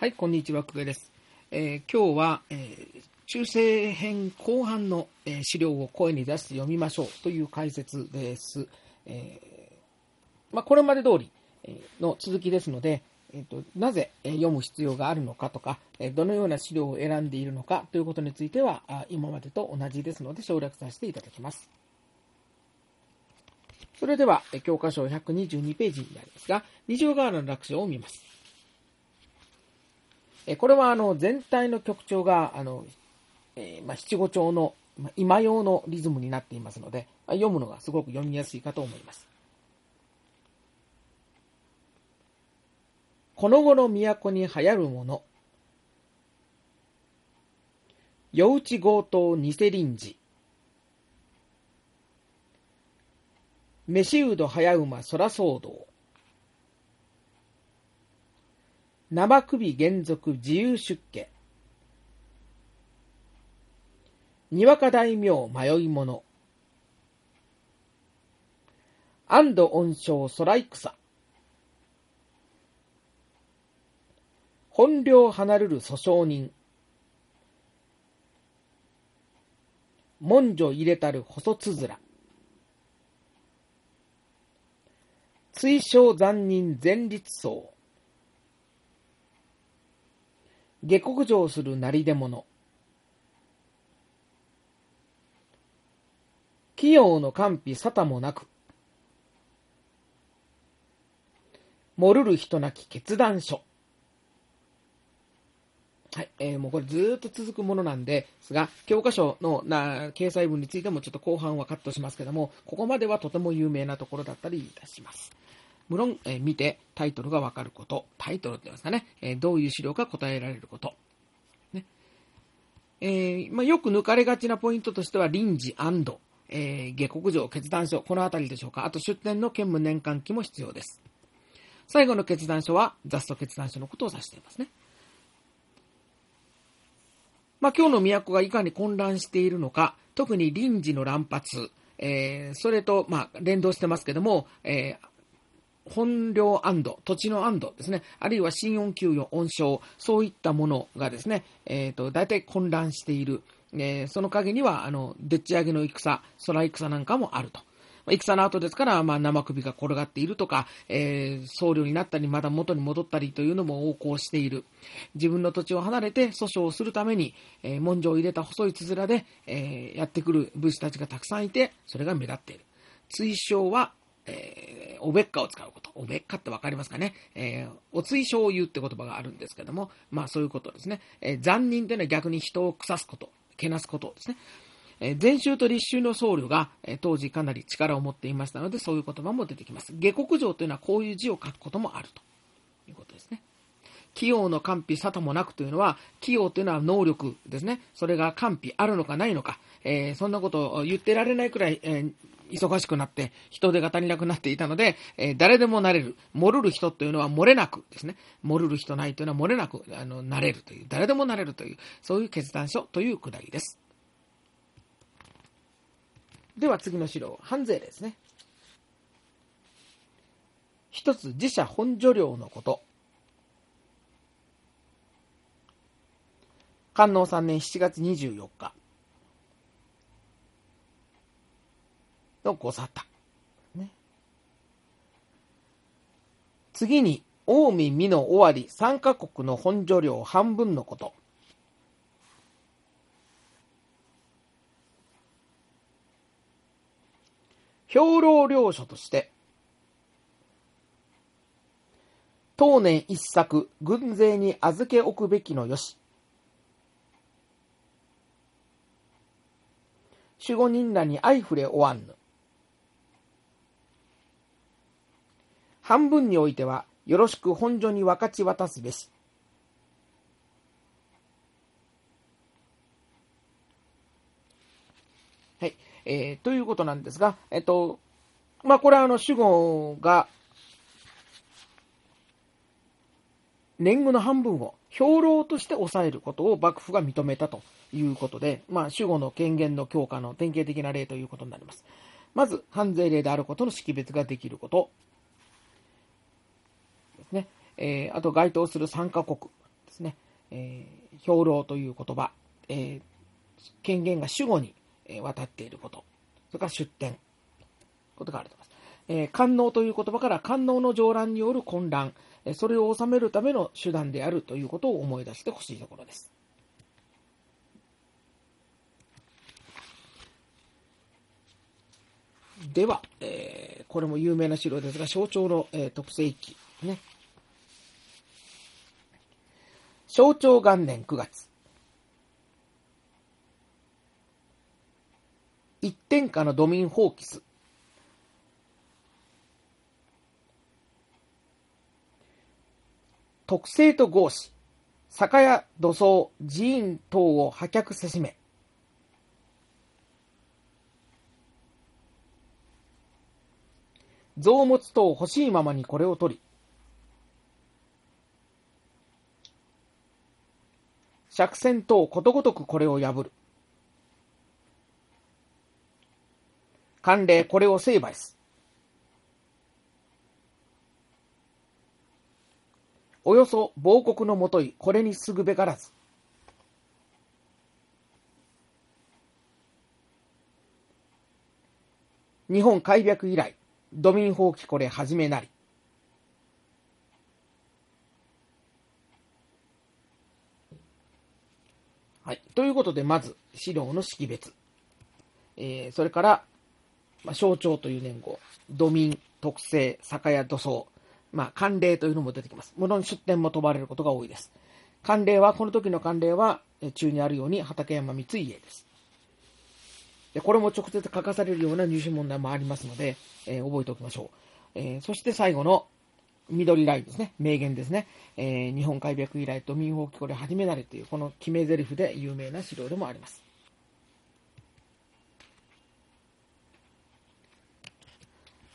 はい、こんにちは、久米です。えー今日は、えー中世編後半の、えー資料を声に出して読みましょうという解説です。えーまあ、これまで通りえの続きですので、えーとなぜえ読む必要があるのかとか、えどのような資料を選んでいるのかということについては、あ今までと同じですので省略させていただきます。それでは、教科書122ページになりますが、二条河原の楽章を見ます。えこれはあの全体の曲調があの、えーまあ、七五調のまあ今用のリズムになっていますので、まあ読むのがすごく読みやすいかと思います。この頃都に流行るもの。夜打ち強盗偽臨時。飯うど早馬空騒動。生首原則自由出家。にわか大名迷い者。安堵恩賞空戦。本領離れる訴訟人。文書入れたる細つづら。追奨残忍前立層。下克上するなりでもの。器用の完備沙汰もなく。もるる人なき決断書。はい、えーもうこれずっと続くものなんですが、教科書のな掲載文についてもちょっと後半はカットしますけども、ここまではとても有名なところだったりいたします。無論、え見てタイトルがわかること、タイトルって言いますかね、えどういう資料か答えられること。ねえーまあ、よく抜かれがちなポイントとしては、臨時、えー下克上、決断書、このあたりでしょうか。あと出典の兼務年間期も必要です。最後の決断書は、雑と決断書のことを指していますね。まあ、今日の都がいかに混乱しているのか、特に臨時の乱発、えーそれと、まあ、連動してますけども、えー本領安堵、土地の安堵ですね、あるいは新音給与、温床、そういったものがですね、えーと、大体混乱している。えーその陰には、あの、でっち上げの戦、空戦なんかもあると。ま戦の後ですから、まあ、生首が転がっているとか、えー僧侶になったり、まだ元に戻ったりというのも横行している。自分の土地を離れて訴訟をするために、えー文書を入れた細いつづらで、えーやってくる武士たちがたくさんいて、それが目立っている。追奨は、えーおべっかを使うこと。おべっかってわかりますかね、えーお追奨を言うって言葉があるんですけども、まあそういうことですね。えー残忍というのは逆に人を腐すこと、けなすことですね。えー禅宗と立宗の僧侶が、えー当時かなり力を持っていましたので、そういう言葉も出てきます。下克上というのはこういう字を書くこともあるということですね。器用の完備沙汰もなくというのは、器用というのは能力ですね。それが完備あるのかないのか、えーそんなことを言ってられないくらい、えー忙しくなって、人手が足りなくなっていたので、えー誰でもなれる。漏るる人というのは漏れなくですね。漏るる人ないというのは漏れなく、あの、なれるという、誰でもなれるという、そういう決断書というくだりです。では次の資料、判税ですね。一つ、自社本所領のこと。観音3年7月24日のご沙汰。ね、次に、近江、美濃、尾張、3カ国の本所領半分のこと。兵糧領書として、当年一作、軍勢に預け置くべきのよし。守護人らに相触れおわんぬ。半分においては、よろしく本所に分かち渡すべし。はい。えーということなんですが、えっと、まあ、これはあの、主語が、年貢の半分を兵糧として抑えることを幕府が認めたということで、まあ、守護の権限の強化の典型的な例ということになります。まず、関税令であることの識別ができることですね。えーあと該当する参加国ですね、えー、兵糧という言葉、えー、権限が主語に渡っていること、それから出典、ことがあります。えー、官能という言葉から官能の上乱による混乱、それを収めるための手段であるということを思い出してほしいところです。では、えー、これも有名な城ですが、象徴の、えー、特性記。ね。象徴元年9月。一天下のドミンホーキス。特性と合詞。酒屋土葬、寺院等を破却せしめ。臓物等欲しいままにこれを取り、釈船等ことごとくこれを破る。慣例これを成敗す。およそ亡国のもとい、これにすぐべからず。日本開闢以来、ドミン法規これ始めなり。はい。ということで、まず、資料の識別。えー、それから、まあ、象徴という年号、ドミン、特性、酒屋土葬、まあ、慣例というのも出てきます。もちろん出典も問われることが多いです。慣例は、この時の慣例は、中にあるように畠山三井家です。で、これも直接書かされるような入試問題もありますので、えー、覚えておきましょう。えー、そして最後の緑ラインですね。名言ですね。えー、日本開闢以来と民放機これ始めなれという、この決め台詞で有名な資料でもあります。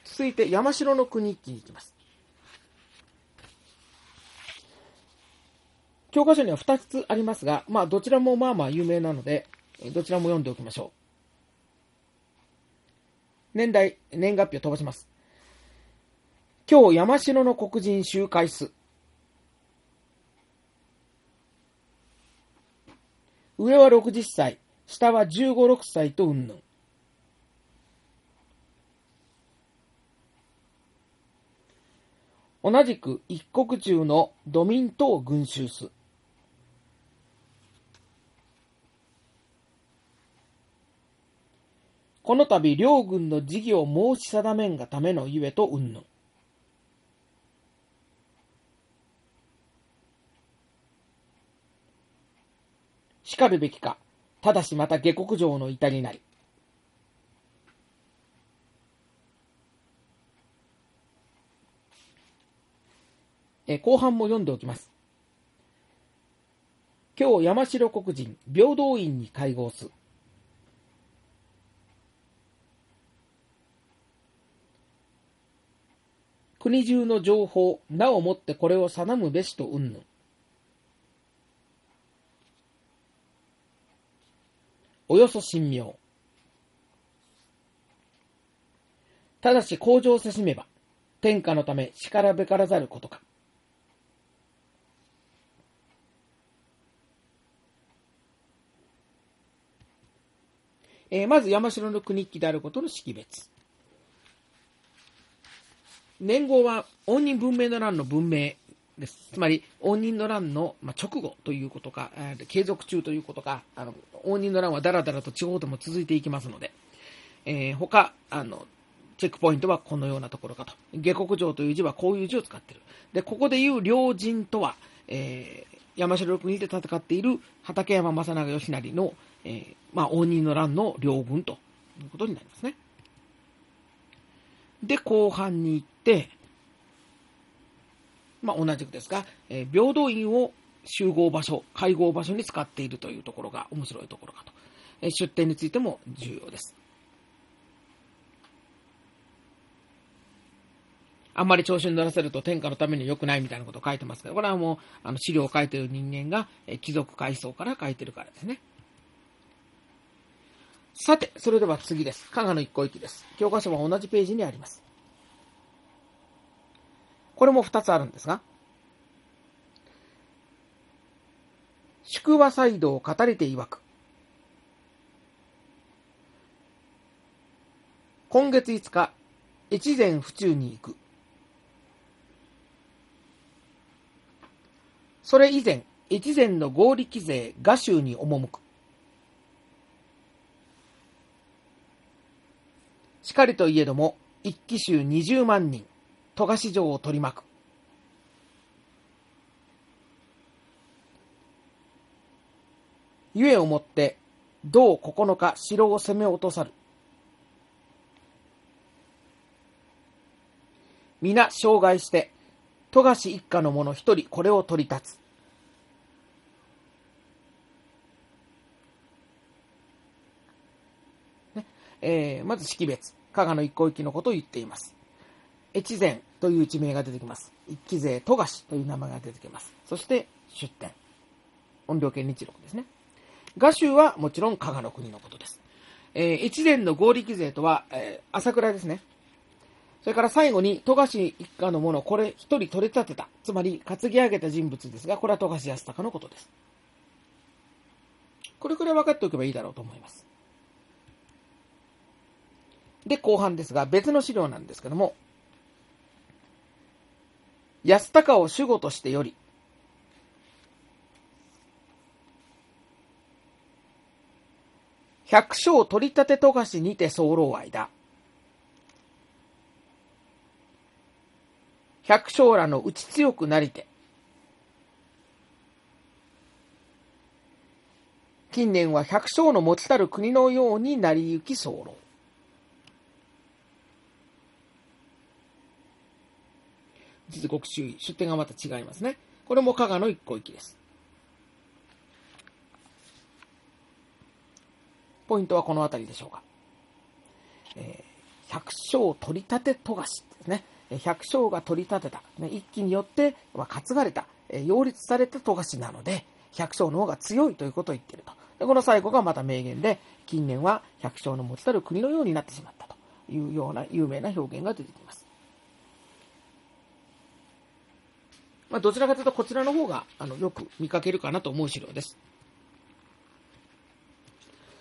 続いて、山城の国一揆に行きます。教科書には2つありますが、まあ、どちらもまあまあ有名なので、どちらも読んでおきましょう。年代、年月日を飛ばします。今日山城の黒人集会す。上は60歳、下は15、6歳とうんぬん。同じく一国中のドミントを群衆す。この度両軍の事業を申し定めんがためのゆえとうんぬん。しかるべきか、ただしまた下克上の至りなり。え後半も読んでおきます。今日山城黒人平等院に会合す。国中の情報、なおもってこれを定むべしとうんぬん。およそ神妙。ただし向上せしめば、天下のためしからべからざることか。えー、まず山城の国記であることの識別。年号は応仁文明の乱の文明です。つまり、応仁の乱の、直後ということか、継続中ということか、あの応仁の乱はだらだらと地方でも続いていきますので、えー、他、あの、チェックポイントはこのようなところかと。下克上という字はこういう字を使っている。で、ここで言う両人とは、えー、山城国で戦っている畠山正長義成の、えー、まあ、応仁の乱の両軍ということになりますね。で、後半に行って、まあ、同じくですが、えー、平等院を集合場所、会合場所に使っているというところが面白いところかと。えー、出店についても重要です。あんまり調子に乗らせると天下のために良くないみたいなことを書いてますけど、これはもう、あの、資料を書いている人間が、えー、貴族階層から書いてるからですね。さて、それでは次です。加賀の一個一です。教科書は同じページにあります。これも2つあるんですが、宿和祭道を語りて曰く。今月5日、越前府中に行く。それ以前、越前の合力勢画州に赴く。しかりといえども、一騎衆20万人、富樫城を取り巻く。ゆえをもって、同9日城を攻め落とさる。皆障害して、富樫一家の者一人これを取り立つ。ねえー、まず識別。加賀の一向一揆のことを言っています。越前という地名が出てきます。一揆勢富樫という名前が出てきます。そして出典。音量圏日録ですね。画州はもちろん加賀の国のことです。えー、越前の合力勢とは、えー、朝倉ですね。それから最後に、富樫一家の者、これ一人取り立てた。つまり、担ぎ上げた人物ですが、これは富樫康隆のことです。これくらい分かっておけばいいだろうと思います。で、後半ですが、別の資料なんですけども、安高を守護としてより、百姓取り立て富樫にて候愛だ。百姓らの打ち強くなりて。近年は百姓の持ちたる国のようになりゆき候。実国周囲、出典がまた違いますね。これも加賀の一個域です。ポイントはこの辺りでしょうか。えー、百姓取り立て富樫ですね。百姓が取り立てた、ね、一揆によって、まあ、担がれた、えー、擁立された富樫なので、百姓の方が強いということを言っていると。でこの最後がまた名言で、近年は百姓の持ちたる国のようになってしまったというような有名な表現が出てきます。まあ、どちらかというとこちらの方があのよく見かけるかなと思う資料です。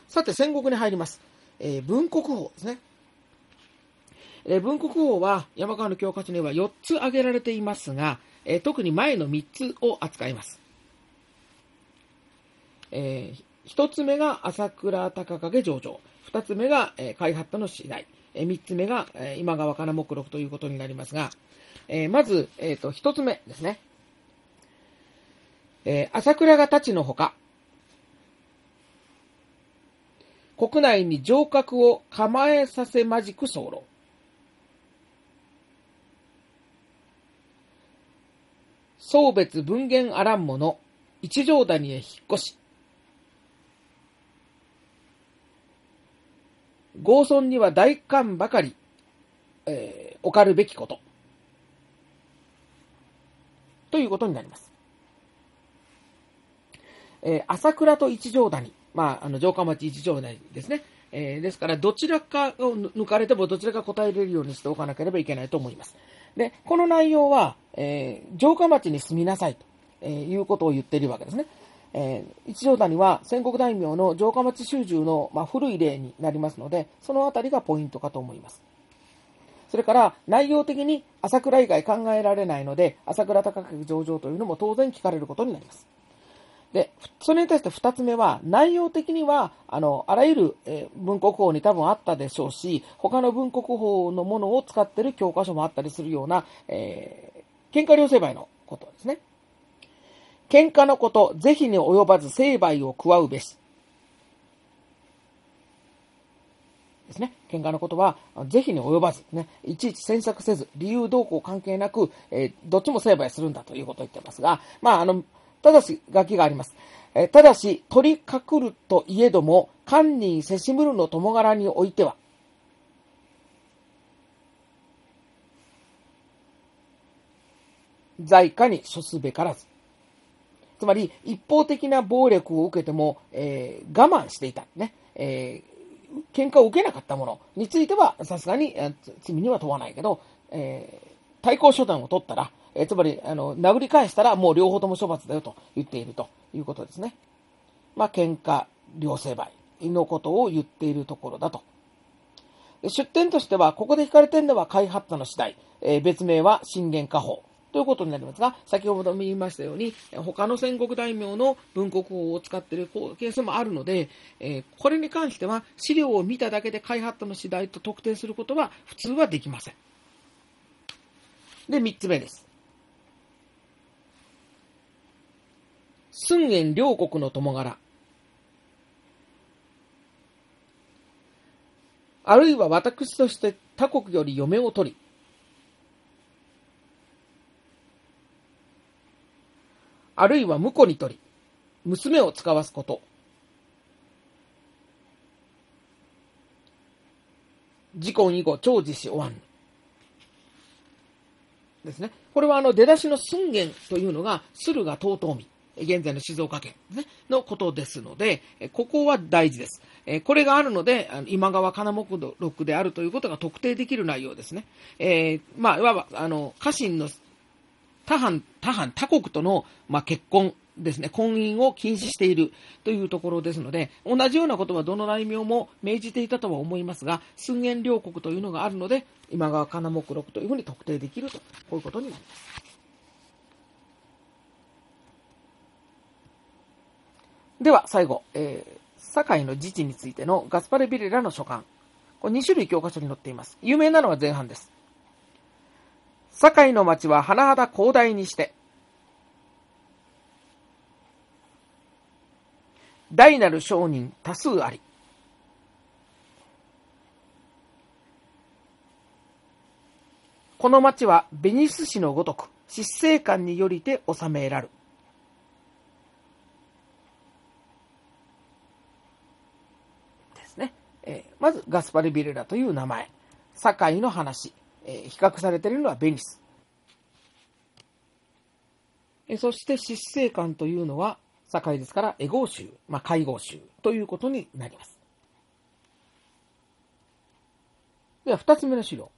さて、戦国に入ります。えー、文国法ですね。えー、文国法は山川の教科書には4つ挙げられていますが、えー、特に前の3つを扱います。えー、1つ目が朝倉高景上場、2つ目が、えー、海八田の次第、えー、3つ目が、えー、今川金目録ということになりますが、えー、まず、えっ、ー、と、一つ目ですね。えー、朝倉が立ちのほか、国内に城郭を構えさせまじく候。送別文言あらんもの、一条谷へ引っ越し。合村には大官ばかり、えー、置かるべきこと。ということになります。えー、朝倉と一条谷、まあ、あの、城下町一条谷ですね。えー、ですから、どちらかを抜かれても、どちらか答えれるようにしておかなければいけないと思います。で、この内容は、えー、城下町に住みなさいと、え、いうことを言っているわけですね。えー、一条谷は戦国大名の城下町集中の、まあ、古い例になりますので、そのあたりがポイントかと思います。それから内容的に朝倉以外考えられないので、朝倉高家上場というのも当然聞かれることになります。で、それに対して二つ目は、内容的には、あの、あらゆる、え、文国法に多分あったでしょうし、他の文国法のものを使ってる教科書もあったりするような、えー、喧嘩両成敗のことですね。喧嘩のこと、是非に及ばず成敗を加うべし。ですね。喧嘩のことは、是非に及ばず、ね、いちいち詮索せず、理由動向関係なく、えー、どっちも成敗するんだということを言ってますが、まあ、あの、ただし、書きがあります。えー、ただし、取りかるといえども、堪忍せしむるの共柄においては、在家に処すべからず。つまり、一方的な暴力を受けても、えー、我慢していた。ね。えー喧嘩を受けなかったものについては、さすがに罪には問わないけど、え対抗手段を取ったら、えつまり、あの、殴り返したらもう両方とも処罰だよと言っているということですね。まあ、喧嘩、両成敗のことを言っているところだと。出典としては、ここで引かれてるのは開発者の次第、えー、別名は信玄家法ということになりますが、先ほども言いましたように、他の戦国大名の文国法を使っているケースもあるので、え、これに関しては資料を見ただけで開発の次第と特定することは普通はできません。で、三つ目です。寸元両国の友柄。あるいは私として他国より嫁を取り、あるいは婿に取り、娘を使わすこと。自婚以後、長寿し終わん。ですね。これはあの出だしの寸元というのが、駿河遠江現在の静岡県、ね、のことですので、ここは大事です。これがあるので、今川金目録であるということが特定できる内容ですね。えー、まあ、いわば、あの、家臣の他藩、他藩、他国との、まあ、結婚ですね、婚姻を禁止しているというところですので、同じようなことはどの大名も命じていたとは思いますが、寸元両国というのがあるので、今川金目録というふうに特定できると、こういうことになります。では、最後、えー、堺の自治についてのガスパレ・ビレラの書簡。これ2種類教科書に載っています。有名なのは前半です。堺の町は甚だ広大にして、大なる商人多数あり。この町はベニス市のごとく、執政官によりて治めらる。ですね。えー、まず、ガスパリ・ビレラという名前。堺の話。え、比較されているのはベニス。え、そして、執政官というのは、堺ですから、エゴ州、まあ、会合州ということになります。では、二つ目の資料。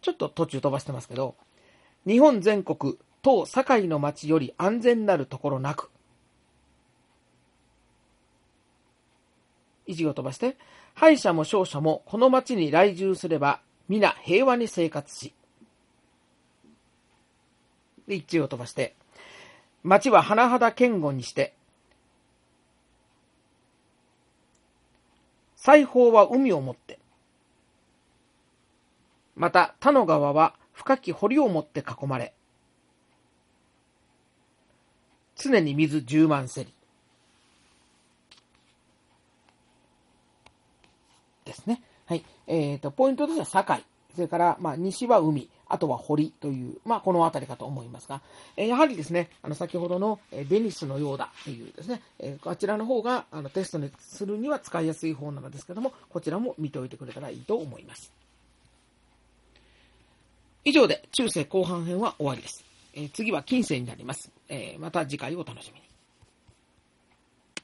ちょっと途中飛ばしてますけど、日本全国、当堺の町より安全なるところなく、一行飛ばして、敗者も勝者もこの町に来住すれば、皆平和に生活し、で、一行飛ばして、町は甚だ堅固にして、裁縫は海をもって、また他の川は深き堀をもって囲まれ、常に水十万せり。ですね。はい。えっ、ー、と、ポイントとしては堺。それから、まあ、西は海。あとは堀という、まあ、この辺りかと思いますが、えやはりですね、あの、先ほどの、えベニスのようだというですね、えこちらの方が、あの、テストにするには使いやすい方なのですけども、こちらも見ておいてくれたらいいと思います。以上で、中世後半編は終わりです。え次は近世になります。えまた次回をお楽しみに。